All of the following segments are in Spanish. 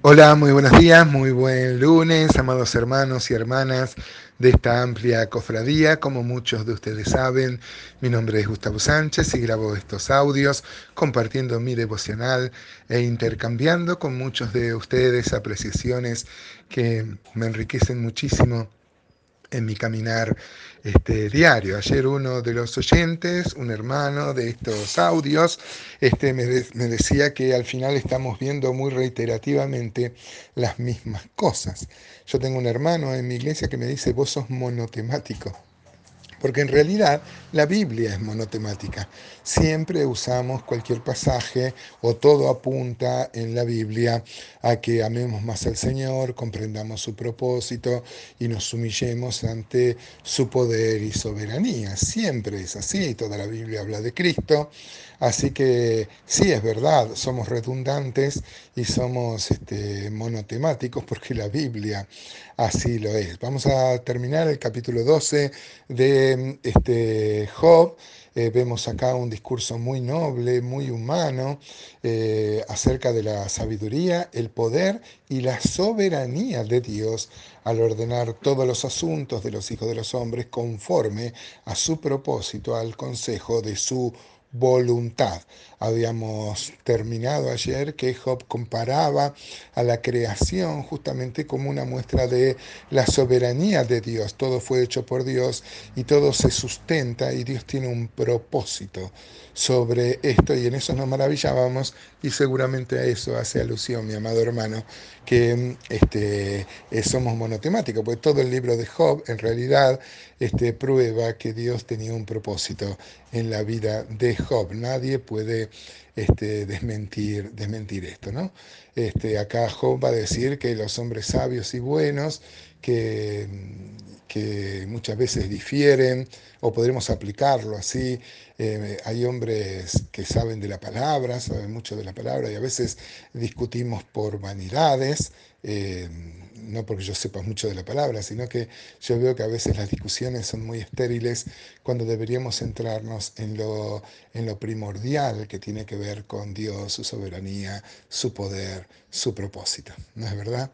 Hola, muy buenos días, muy buen lunes, amados hermanos y hermanas de esta amplia cofradía. Como muchos de ustedes saben, mi nombre es Gustavo Sánchez y grabo estos audios compartiendo mi devocional e intercambiando con muchos de ustedes apreciaciones que me enriquecen muchísimo en mi caminar este, diario. Ayer uno de los oyentes, un hermano de estos audios, este, me, me decía que al final estamos viendo muy reiterativamente las mismas cosas. Yo tengo un hermano en mi iglesia que me dice, vos sos monotemático porque en realidad la Biblia es monotemática. Siempre usamos cualquier pasaje o todo apunta en la Biblia a que amemos más al Señor, comprendamos su propósito y nos humillemos ante su poder y soberanía. Siempre es así, toda la Biblia habla de Cristo. Así que sí, es verdad, somos redundantes y somos este, monotemáticos porque la Biblia así lo es. Vamos a terminar el capítulo 12 de este, Job. Eh, vemos acá un discurso muy noble, muy humano, eh, acerca de la sabiduría, el poder y la soberanía de Dios al ordenar todos los asuntos de los hijos de los hombres conforme a su propósito, al consejo de su voluntad. Habíamos terminado ayer que Job comparaba a la creación justamente como una muestra de la soberanía de Dios. Todo fue hecho por Dios y todo se sustenta y Dios tiene un propósito sobre esto y en eso nos maravillábamos y seguramente a eso hace alusión mi amado hermano que este, eh, somos monotemáticos, porque todo el libro de Job en realidad este, prueba que Dios tenía un propósito en la vida de Nadie puede este, desmentir, desmentir esto. ¿no? Este, acá Job va a decir que los hombres sabios y buenos que, que muchas veces difieren, o podremos aplicarlo así. Eh, hay hombres que saben de la palabra, saben mucho de la palabra, y a veces discutimos por vanidades. Eh, no porque yo sepa mucho de la palabra, sino que yo veo que a veces las discusiones son muy estériles cuando deberíamos centrarnos en lo, en lo primordial que tiene que ver con Dios, su soberanía, su poder, su propósito. ¿No es verdad?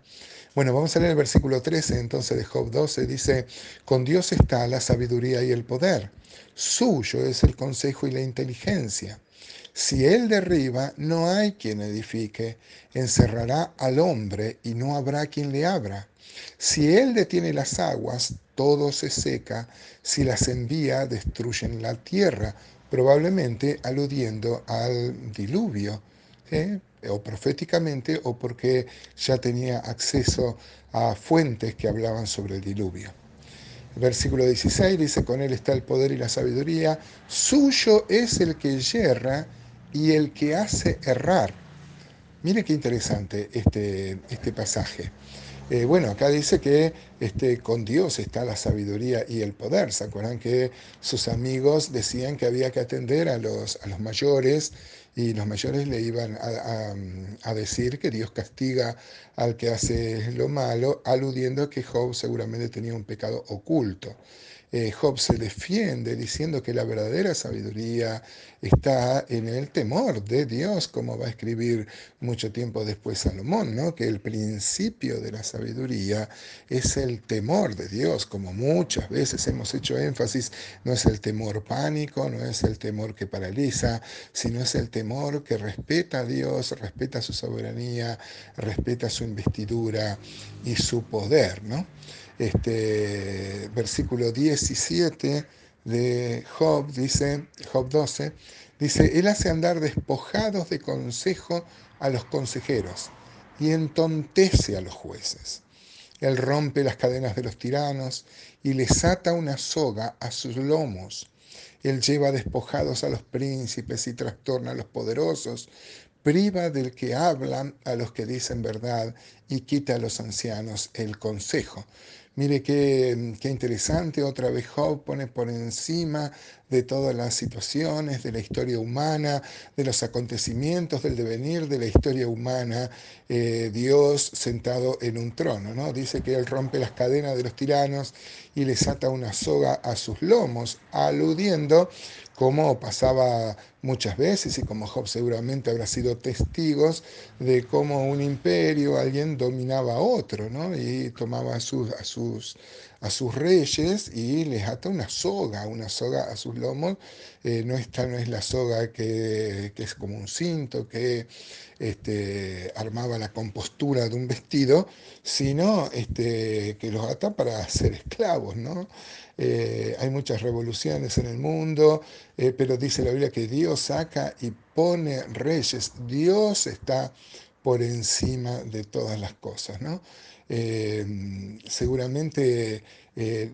Bueno, vamos a leer el versículo 13 entonces de Job 12. Dice, con Dios está la sabiduría y el poder. Suyo es el consejo y la inteligencia. Si él derriba, no hay quien edifique. Encerrará al hombre y no habrá quien le abra. Si él detiene las aguas, todo se seca. Si las envía, destruyen la tierra, probablemente aludiendo al diluvio, o proféticamente, o porque ya tenía acceso a fuentes que hablaban sobre el diluvio. Versículo 16 dice, con él está el poder y la sabiduría, suyo es el que yerra y el que hace errar. Mire qué interesante este, este pasaje. Eh, bueno, acá dice que este, con Dios está la sabiduría y el poder. ¿Se acuerdan que sus amigos decían que había que atender a los, a los mayores y los mayores le iban a, a, decir que Dios castiga al que hace lo malo, aludiendo a que Job seguramente tenía un pecado oculto. Eh, Job se defiende diciendo que la verdadera sabiduría está en el temor de Dios, como va a escribir mucho tiempo después Salomón, ¿no? que el principio de la sabiduría es el temor de Dios, como muchas veces hemos hecho énfasis, no es el temor pánico, no es el temor que paraliza, sino es el temor que respeta a Dios, respeta su soberanía, respeta su investidura y su poder. ¿no? Este versículo 17 de Job, dice, Job 12, dice, Él hace andar despojados de consejo a los consejeros y entontece a los jueces. Él rompe las cadenas de los tiranos y les ata una soga a sus lomos. Él lleva despojados a los príncipes y trastorna a los poderosos, priva del que hablan a los que dicen verdad y quita a los ancianos el consejo. Mire qué, interesante, otra vez Job pone por encima de todas las situaciones, de la historia humana, de los acontecimientos, del devenir de la historia humana, eh, Dios sentado en un trono. ¿no? Dice que Él rompe las cadenas de los tiranos y les ata una soga a sus lomos, aludiendo como pasaba muchas veces y como Job seguramente habrá sido testigos de cómo un imperio, alguien dominaba a otro, ¿no? Y tomaba a sus, a a sus reyes y les ata una soga, una soga a sus lomos. Eh, no, esta no es la soga que, que, es como un cinto que este, armaba la compostura de un vestido, sino este, que los ata para ser esclavos, ¿no? Eh, hay muchas revoluciones en el mundo, eh, pero dice la Biblia que Dios saca y pone reyes. Dios está por encima de todas las cosas. ¿no? Eh, seguramente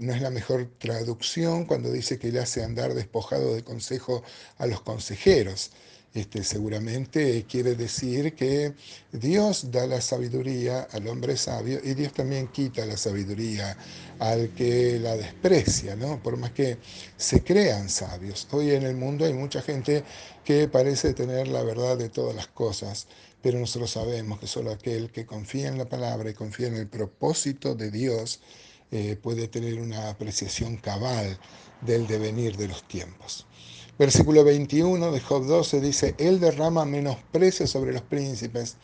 no es la mejor traducción cuando dice que él hace andar despojado de consejo a los consejeros. Este, seguramente quiere decir que Dios da la sabiduría al hombre sabio y Dios también quita la sabiduría al que la desprecia, ¿no? por más que se crean sabios. Hoy en el mundo hay mucha gente que parece tener la verdad de todas las cosas, pero nosotros sabemos que solo aquel que confía en la palabra y confía en el propósito de Dios eh, puede tener una apreciación cabal del devenir de los tiempos. Versículo 21 de Job 12 dice, Él derrama menosprecio sobre los príncipes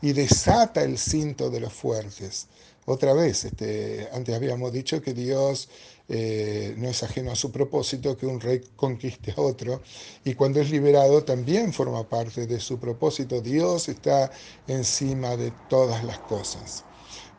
y desata el cinto de los fuertes. Otra vez, este, antes habíamos dicho que Dios eh, no es ajeno a su propósito que un rey conquiste a otro y cuando es liberado también forma parte de su propósito. Dios está encima de todas las cosas.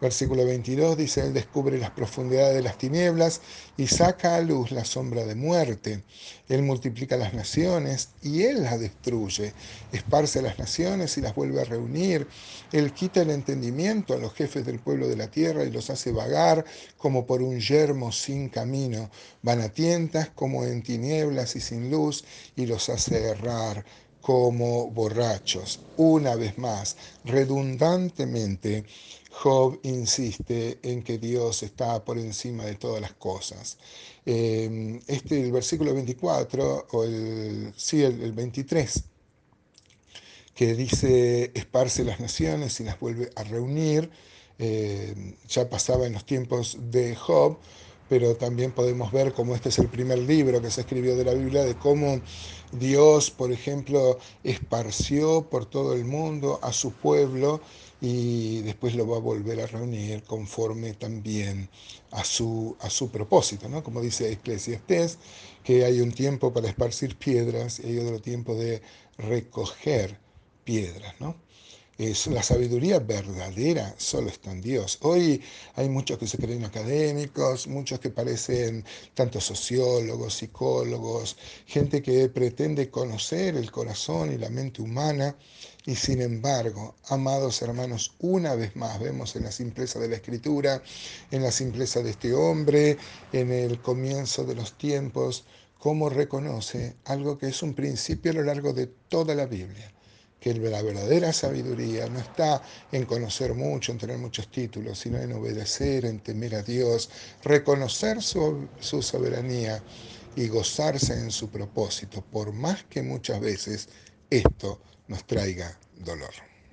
Versículo 22 dice, Él descubre las profundidades de las tinieblas y saca a luz la sombra de muerte. Él multiplica las naciones y Él las destruye. Esparce las naciones y las vuelve a reunir. Él quita el entendimiento a los jefes del pueblo de la tierra y los hace vagar como por un yermo sin camino. Van a tientas como en tinieblas y sin luz y los hace errar como borrachos. Una vez más, redundantemente, Job insiste en que Dios está por encima de todas las cosas. Em, este, el versículo 24, o el, sí, el, 23, que dice, esparce las naciones y las vuelve a reunir, em, ya pasaba en los tiempos de Job, pero también podemos ver cómo este es el primer libro que se escribió de la Biblia, de cómo Dios, por ejemplo, esparció por todo el mundo a su pueblo y después lo va a volver a reunir conforme también a su, a su propósito, ¿no? Como dice Eclesiastés, que hay un tiempo para esparcir piedras y hay otro tiempo de recoger piedras, ¿no? Es la sabiduría verdadera solo está en Dios. Hoy hay muchos que se creen académicos, muchos que parecen tanto sociólogos, psicólogos, gente que pretende conocer el corazón y la mente humana. Y sin embargo, amados hermanos, una vez más vemos en la simpleza de la escritura, en la simpleza de este hombre, en el comienzo de los tiempos, cómo reconoce algo que es un principio a lo largo de toda la Biblia que la verdadera sabiduría no está en conocer mucho, en tener muchos títulos, sino en obedecer, en temer a Dios, reconocer su, su soberanía y gozarse en su propósito, por más que muchas veces esto nos traiga dolor.